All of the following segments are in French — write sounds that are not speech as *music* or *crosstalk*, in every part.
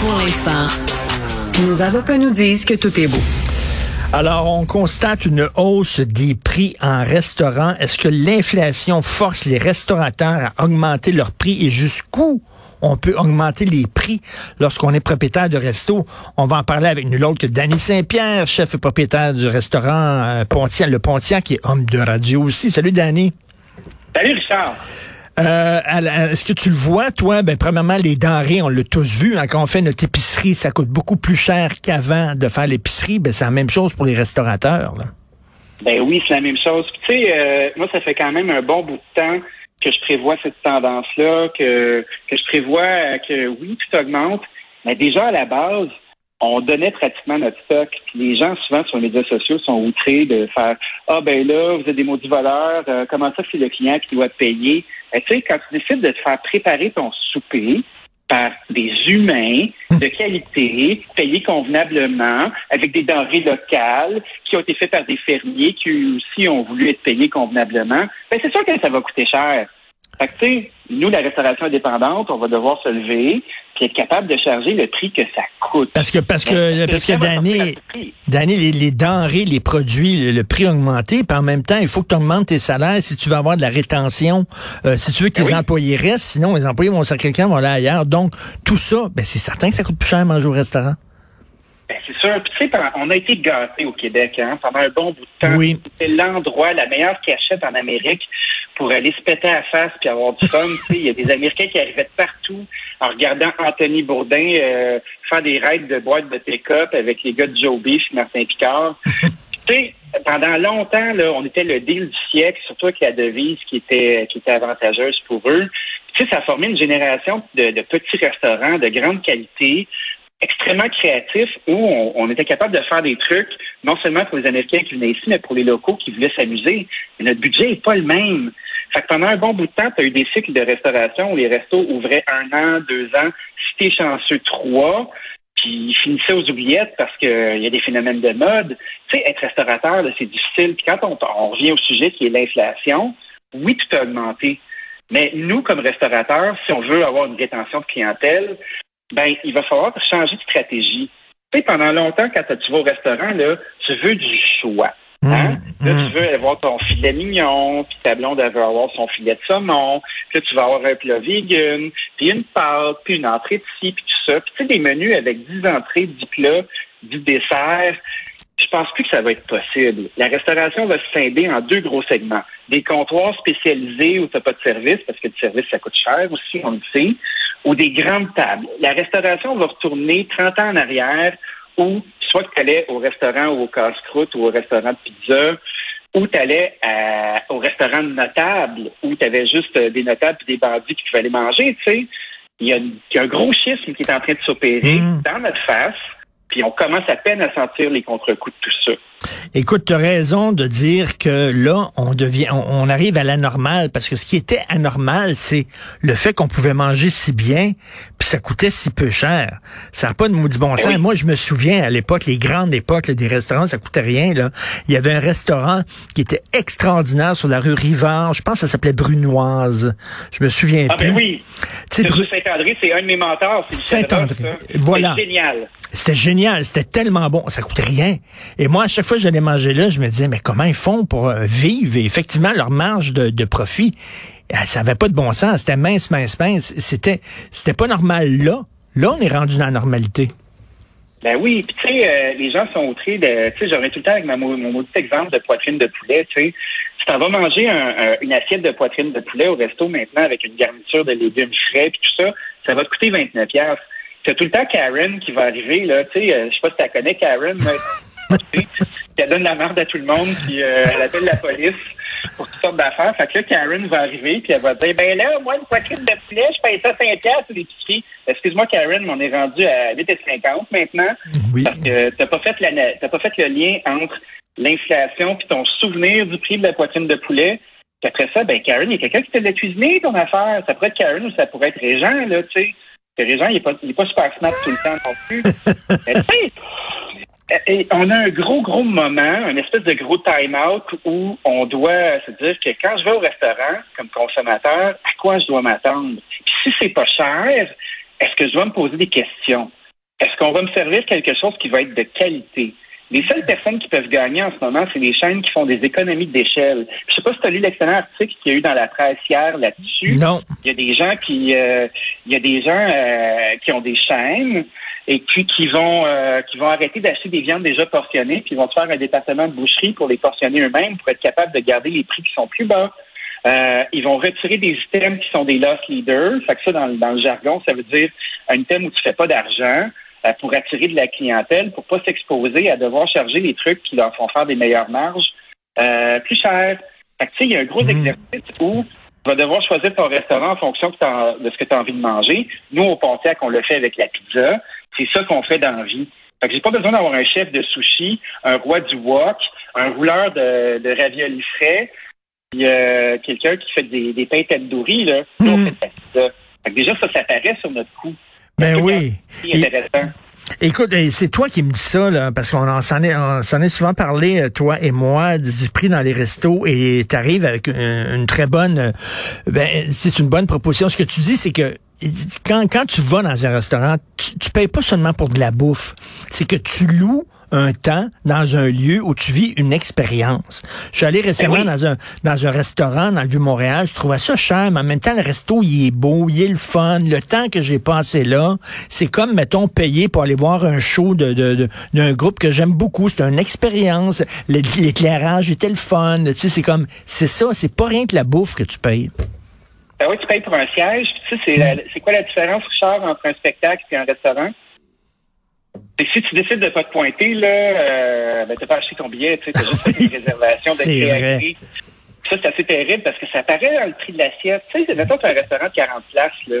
Pour l'instant, nos avocats nous disent que tout est beau. Alors, on constate une hausse des prix en restaurant. Est-ce que l'inflation force les restaurateurs à augmenter leurs prix et jusqu'où on peut augmenter les prix lorsqu'on est propriétaire de resto? On va en parler avec nul autre que Danny Saint-Pierre, chef et propriétaire du restaurant euh, Pontiac, le Pontiac, qui est homme de radio aussi. Salut Danny. Salut Richard. Euh, Est-ce que tu le vois, toi? Ben, premièrement, les denrées, on l'a tous vu. Hein, quand on fait notre épicerie, ça coûte beaucoup plus cher qu'avant de faire l'épicerie. Ben, c'est la même chose pour les restaurateurs. Ben oui, c'est la même chose. tu sais, euh, moi, ça fait quand même un bon bout de temps que je prévois cette tendance-là, que, que je prévois que oui, tout augmente. Mais déjà, à la base, on donnait pratiquement notre stock. Puis les gens, souvent, sur les médias sociaux, sont outrés de faire Ah ben là, vous êtes des maudits voleurs, euh, comment ça c'est le client qui doit payer? Ben, tu sais, quand tu décides de te faire préparer ton souper par des humains de *laughs* qualité, payés convenablement, avec des denrées locales, qui ont été faites par des fermiers qui aussi ont voulu être payés convenablement, ben c'est sûr que ça va coûter cher. Fait que, tu sais, nous, la restauration indépendante, on va devoir se lever puis être capable de charger le prix que ça coûte. Parce que, parce que, parce que, Danny, Danny les, denrées, les produits, le, prix a augmenté, puis en même temps, il faut que tu augmentes tes salaires si tu veux avoir de la rétention, euh, si tu veux que tes ben employés restent, sinon les employés vont sacrer quelqu'un, vont aller ailleurs. Donc, tout ça, ben, c'est certain que ça coûte plus cher à manger au restaurant. Ben, c'est sûr. Puis, tu sais, on a été gâtés au Québec hein, pendant un bon bout de temps. Oui. C'était l'endroit, la meilleure cachette en Amérique pour aller se péter à la face puis avoir du fun. *laughs* Il y a des Américains qui arrivaient de partout en regardant Anthony Bourdin euh, faire des raids de boîtes de take-up avec les gars de Joe Beef, Martin Picard. *laughs* tu sais, pendant longtemps, là, on était le deal du siècle, surtout avec la devise qui était qui était avantageuse pour eux. Tu sais, ça a formé une génération de, de petits restaurants de grande qualité, extrêmement créatifs, où on, on, était capable de faire des trucs, non seulement pour les Américains qui venaient ici, mais pour les locaux qui voulaient s'amuser. Mais notre budget n'est pas le même. Fait que pendant un bon bout de temps, tu as eu des cycles de restauration où les restos ouvraient un an, deux ans, si t'es chanceux, trois, puis ils finissaient aux oubliettes parce qu'il y a des phénomènes de mode. Tu sais, être restaurateur, c'est difficile. Puis quand on, on, revient au sujet qui est l'inflation, oui, tout a augmenté. Mais nous, comme restaurateurs, si on veut avoir une rétention de clientèle, ben, il va falloir changer de stratégie. Tu sais, pendant longtemps, quand tu vas au restaurant, là, tu veux du choix. Hein? Mmh, là, tu mmh. veux avoir ton filet mignon, puis ta blonde, elle veut avoir son filet de saumon, puis là, tu vas avoir un plat vegan, puis une pâte, puis une entrée de ci, puis tout ça. Puis tu sais, des menus avec 10 entrées, 10 plats, du dessert. Je pense plus que ça va être possible. La restauration va se scinder en deux gros segments. Des comptoirs spécialisés où tu n'as pas de service, parce que le service, ça coûte cher aussi, on le sait, ou des grandes tables. La restauration va retourner 30 ans en arrière où soit que tu allais au restaurant ou au casse-croûte ou au restaurant de pizza, ou tu allais au restaurant de notables, où tu avais juste euh, des notables et des bandits qui pouvaient aller manger, tu sais. Il y, a, un gros schisme qui est en train de s'opérer mmh. dans notre face, puis on commence à peine à sentir les contre-coups de tout ça. Écoute, tu as raison de dire que là, on devient, on, arrive à la normale parce que ce qui était anormal, c'est le fait qu'on pouvait manger si bien, puis ça coûtait si peu cher. Ça n'a pas de maudit bon sens. Moi, je me souviens à l'époque, les grandes époques des restaurants, ça coûtait rien. Là. Il y avait un restaurant qui était extraordinaire sur la rue Rivard. Je pense que ça s'appelait Brunoise. Je me souviens ah, Ben oui. Bru... Saint-André, c'est un de mes mentors. Saint-André. Voilà. C'était génial. C'était génial. C'était tellement bon. Ça coûtait rien. Et moi, à chaque fois que j'allais manger là, je me disais, mais comment ils font pour euh, vivre? Et effectivement, leur marge de, profit, euh, ça avait pas de bon sens. C'était mince, mince, mince. C'était, c'était pas normal là. Là, on est rendu dans la normalité. Ben oui, puis tu sais, euh, les gens sont outrés de, tu sais, j'aurais tout le temps avec mon, mon exemple de poitrine de poulet, tu sais. Tu vas manger une assiette de poitrine de poulet au resto maintenant avec une garniture de légumes frais puis tout ça, ça va te coûter 29 Tu as tout le temps Karen qui va arriver, là, tu sais, je sais pas si tu connais Karen, mais *laughs* elle donne la merde à tout le monde, puis euh, elle appelle la police pour toutes sortes d'affaires. Fait que là, Karen va arriver, puis elle va dire, ben là, moi, une poitrine de poulet, je paye ça 5 piastres l'épicerie. Excuse-moi, Karen, mais on est rendu à 8,50 maintenant. Oui. Parce que t'as pas fait la, t'as pas fait le lien entre l'inflation puis ton souvenir du prix de la poitrine de poulet. Puis après ça, ben Karen, il y a quelqu'un qui te l'a cuisiné, ton affaire. Ça pourrait être Karen ou ça pourrait être Régent, là, tu sais. Régent, il est pas, il est pas super snap tout le temps non plus. *laughs* Mais, et on a un gros, gros moment, un espèce de gros time-out où on doit se dire que quand je vais au restaurant, comme consommateur, à quoi je dois m'attendre? Puis si c'est pas cher, est-ce que je dois me poser des questions? est-ce qu'on va me servir quelque chose qui va être de qualité? Les seules personnes qui peuvent gagner en ce moment, c'est les chaînes qui font des économies d'échelle. Je sais pas si tu as lu l'excellent article qu'il y a eu dans la presse hier là-dessus. Non. Il y a des gens qui, euh, il y a des gens euh, qui ont des chaînes et puis qui vont euh, qui vont arrêter d'acheter des viandes déjà portionnées, puis ils vont faire un département de boucherie pour les portionner eux-mêmes pour être capables de garder les prix qui sont plus bas. ils vont retirer des items qui sont des loss leaders. Fait que ça, dans, dans le jargon, ça veut dire un item où tu fais pas d'argent. Euh, pour attirer de la clientèle, pour pas s'exposer à devoir charger les trucs qui leur font faire des meilleures marges euh, plus cher. Fait que, il y a un gros mmh. exercice où tu vas devoir choisir ton restaurant en fonction de ce que tu as envie de manger. Nous, au Pontiac, on le fait avec la pizza. C'est ça qu'on fait dans la vie. Fait que j'ai pas besoin d'avoir un chef de sushi, un roi du wok, un rouleur de, de raviolis frais, puis euh, quelqu'un qui fait des, des pains tandoori, là. Nous, on mmh. fait de la pizza. Fait que déjà, ça, ça paraît sur notre coup. Ben oui. Écoute, c'est toi qui me dis ça, là, parce qu'on s'en est, est souvent parlé, euh, toi et moi, du prix dans les restos, et tu arrives avec une, très bonne, euh, ben, c'est une bonne proposition. Ce que tu dis, c'est que quand, quand tu vas dans un restaurant, tu, tu payes pas seulement pour de la bouffe, c'est que tu loues un temps dans un lieu où tu vis une expérience. Je suis allé récemment eh dans un dans un restaurant dans le Vieux-Montréal, je trouvais ça cher, mais en même temps, le resto, il est beau, il est le fun. Le temps que j'ai passé là, c'est comme, mettons, payer pour aller voir un show de, de, d'un groupe que j'aime beaucoup. C'est une expérience. L'éclairage était le fun. Tu sais, c'est comme, c'est ça, c'est pas rien que la bouffe que tu payes. Ben oui, tu payes pour un siège. Tu sais, c'est, c'est quoi la différence, Richard, entre un spectacle et un restaurant? Et si tu décides de pas te pointer, là, euh, ben, t'as pas acheté ton billet, tu sais, t'as juste fait une *laughs* réservation de. Ça, c'est assez terrible parce que ça paraît dans le prix de l'assiette. Tu sais, mettons, un restaurant de 40 places, là.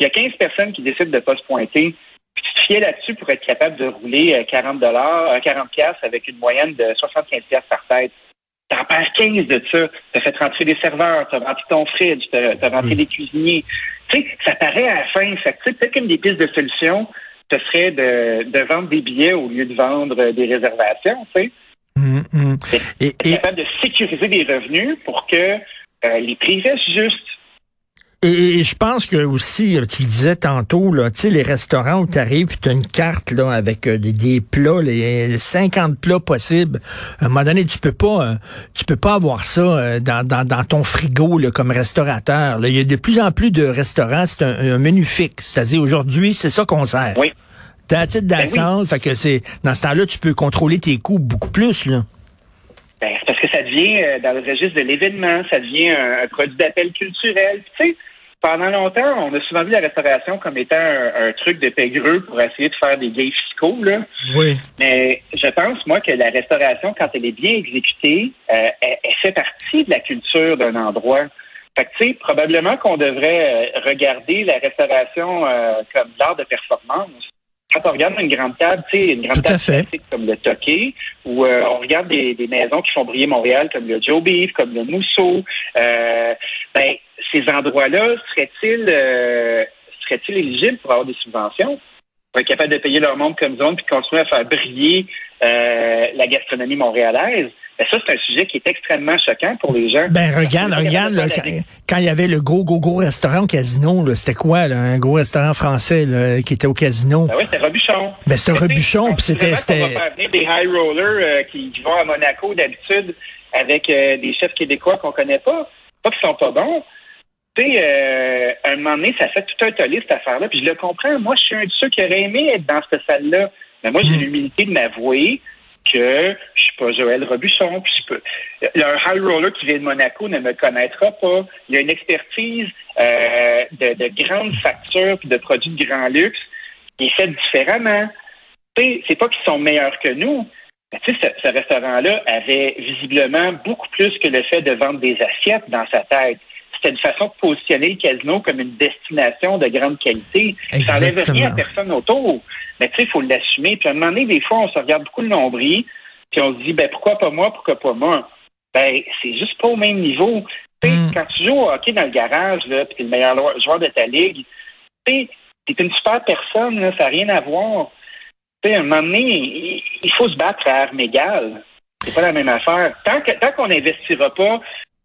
Il y a 15 personnes qui décident de pas se pointer. Puis tu te fiais là-dessus pour être capable de rouler 40 dollars, 40 pièces avec une moyenne de 75 pièces par tête. T'en perds 15 de ça. T'as fait rentrer des serveurs, t'as rempli ton fridge, t'as as rentré des cuisiniers. Tu sais, ça paraît à la fin. Fait que, peut-être qu'une des pistes de solution, ce serait de, vendre des billets au lieu de vendre des réservations, tu sais. Mm, mm. Et, capable de sécuriser des revenus pour que euh, les prix restent justes. Et, je pense que aussi, tu le disais tantôt, là, tu sais, les restaurants où tu arrives, tu as une carte là avec euh, des, plats, les 50 plats possibles. À un moment donné, tu peux pas, euh, tu peux pas avoir ça dans, dans, ton frigo là, comme restaurateur. Il y a de plus en plus de restaurants, c'est un, menu fixe. C'est-à-dire aujourd'hui, c'est ça qu'on sert. Oui. T'as un titre ben fait que c'est dans ce temps-là, tu peux contrôler tes coûts beaucoup plus là. Ben, parce que ça devient dans le registre de l'événement, ça devient un, produit d'appel culturel. Tu sais, pendant longtemps, on a souvent vu la restauration comme étant un, truc de pègreux pour essayer de faire des gains fiscaux. Là. Oui. Mais je pense, moi, que la restauration, quand elle est bien exécutée, euh, elle, fait partie de la culture d'un endroit. Fait que, tu sais, probablement qu'on devrait euh, regarder la restauration euh, comme l'art de performance. Quand on regarde une grande table, tu sais, une grande table comme le Toqué, ou on regarde des, maisons qui font briller Montréal comme le Joe Beef, comme le Mousseau, ben ces endroits-là seraient-ils euh, seraient-ils éligibles pour avoir des subventions? Pour être capables de payer leur monde comme zone puis continuer à faire briller euh, la gastronomie montréalaise? Ben ça, c'est un sujet qui est extrêmement choquant pour les gens. Ben regarde, regarde, quand, il y avait le gros, gros, gros restaurant au casino, c'était quoi, là, un gros restaurant français là, qui était au casino? Ben oui, c'était Robuchon. Ben c'était Robuchon, puis c'était... On va venir des high rollers euh, qui, vont à Monaco d'habitude avec des chefs québécois qu'on connaît pas. Pas qu'ils sont pas bons, tu sais, euh, à un moment donné, ça fait tout un tollé, cette affaire-là. Puis je le comprends. Moi, je suis un de ceux qui aurait aimé être dans cette salle-là. Mais moi, j'ai hmm. l'humilité de m'avouer que je suis pas Joël Robuchon. Puis je peux... Il y a un high roller qui vient de Monaco ne me connaîtra pas. Il y a une expertise euh, de, de grandes factures puis de produits de grand luxe qui est faite différemment. C'est pas qu'ils sont meilleurs que nous. Mais tu sais, ce restaurant-là avait visiblement beaucoup plus que le fait de vendre des assiettes dans sa tête c'était une façon de positionner le casino comme une destination de grande qualité. Ça n'enlève rien à personne autour. Mais tu sais, il faut l'assumer. Puis à un moment donné, des fois, on se regarde beaucoup le nombril, puis on se dit, ben pourquoi pas moi, pourquoi pas moi? Ben, c'est juste pas au même niveau. Tu sais, hmm. quand tu joues au hockey dans le garage, là, puis t'es le meilleur joueur de ta ligue, tu sais, t'es une super personne, là, ça n'a rien à voir. Tu sais, à un moment donné, il faut se battre à armes égales. C'est pas la même affaire. Tant qu'on n'investira pas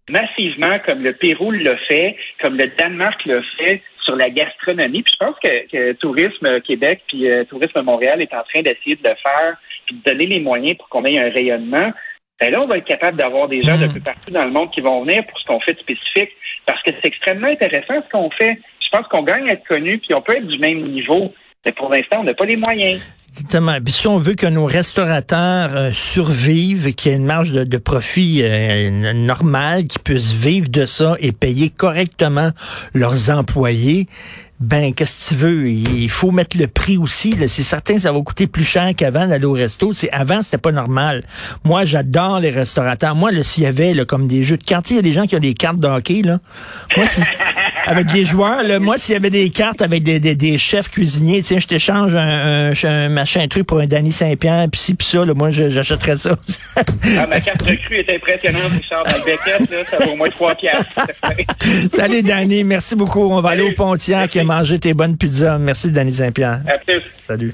massivement comme le Pérou l'a fait, comme le Danemark l'a fait, sur la gastronomie. Puis je pense que, que Tourisme Québec puis euh, Tourisme Montréal est en train d'essayer de le faire puis de donner les moyens pour qu'on ait un rayonnement. Ben là, on va être capable d'avoir des gens de Mm. peu partout dans le monde qui vont venir pour ce qu'on fait de spécifique parce que c'est extrêmement intéressant ce qu'on fait. Je pense qu'on gagne à être connu puis on peut être du même niveau. Mais pour l'instant, on n'a pas les moyens. Exactement. Si on veut que nos restaurateurs euh, survivent, qu'il y ait une marge de, profit euh, normale, qu'ils puissent vivre de ça et payer correctement leurs employés, ben qu'est-ce que tu veux? Il faut mettre le prix aussi. C'est certain que ça va coûter plus cher qu'avant d'aller au resto. C'est avant c'était pas normal. Moi j'adore les restaurateurs. Moi s'il y avait là, comme des jeux de cartes, il y a des gens qui ont des cartes de hockey là. Moi avec des joueurs là, moi s'il y avait des cartes avec des, des, des chefs cuisiniers, tiens je t'échange un, un, un machin truc pour un Danny Saint-Pierre puis ci puis ça là, moi j'achèterais ça. Ah, ma carte recrue est impressionnante, Richard. Dans le Beckett, là, ça vaut au moins trois piastres. *laughs* Salut Danny, merci beaucoup. On va aller au Pontiac Merci. et manger tes bonnes pizzas. Merci Danny Saint-Pierre. À plus. Salut.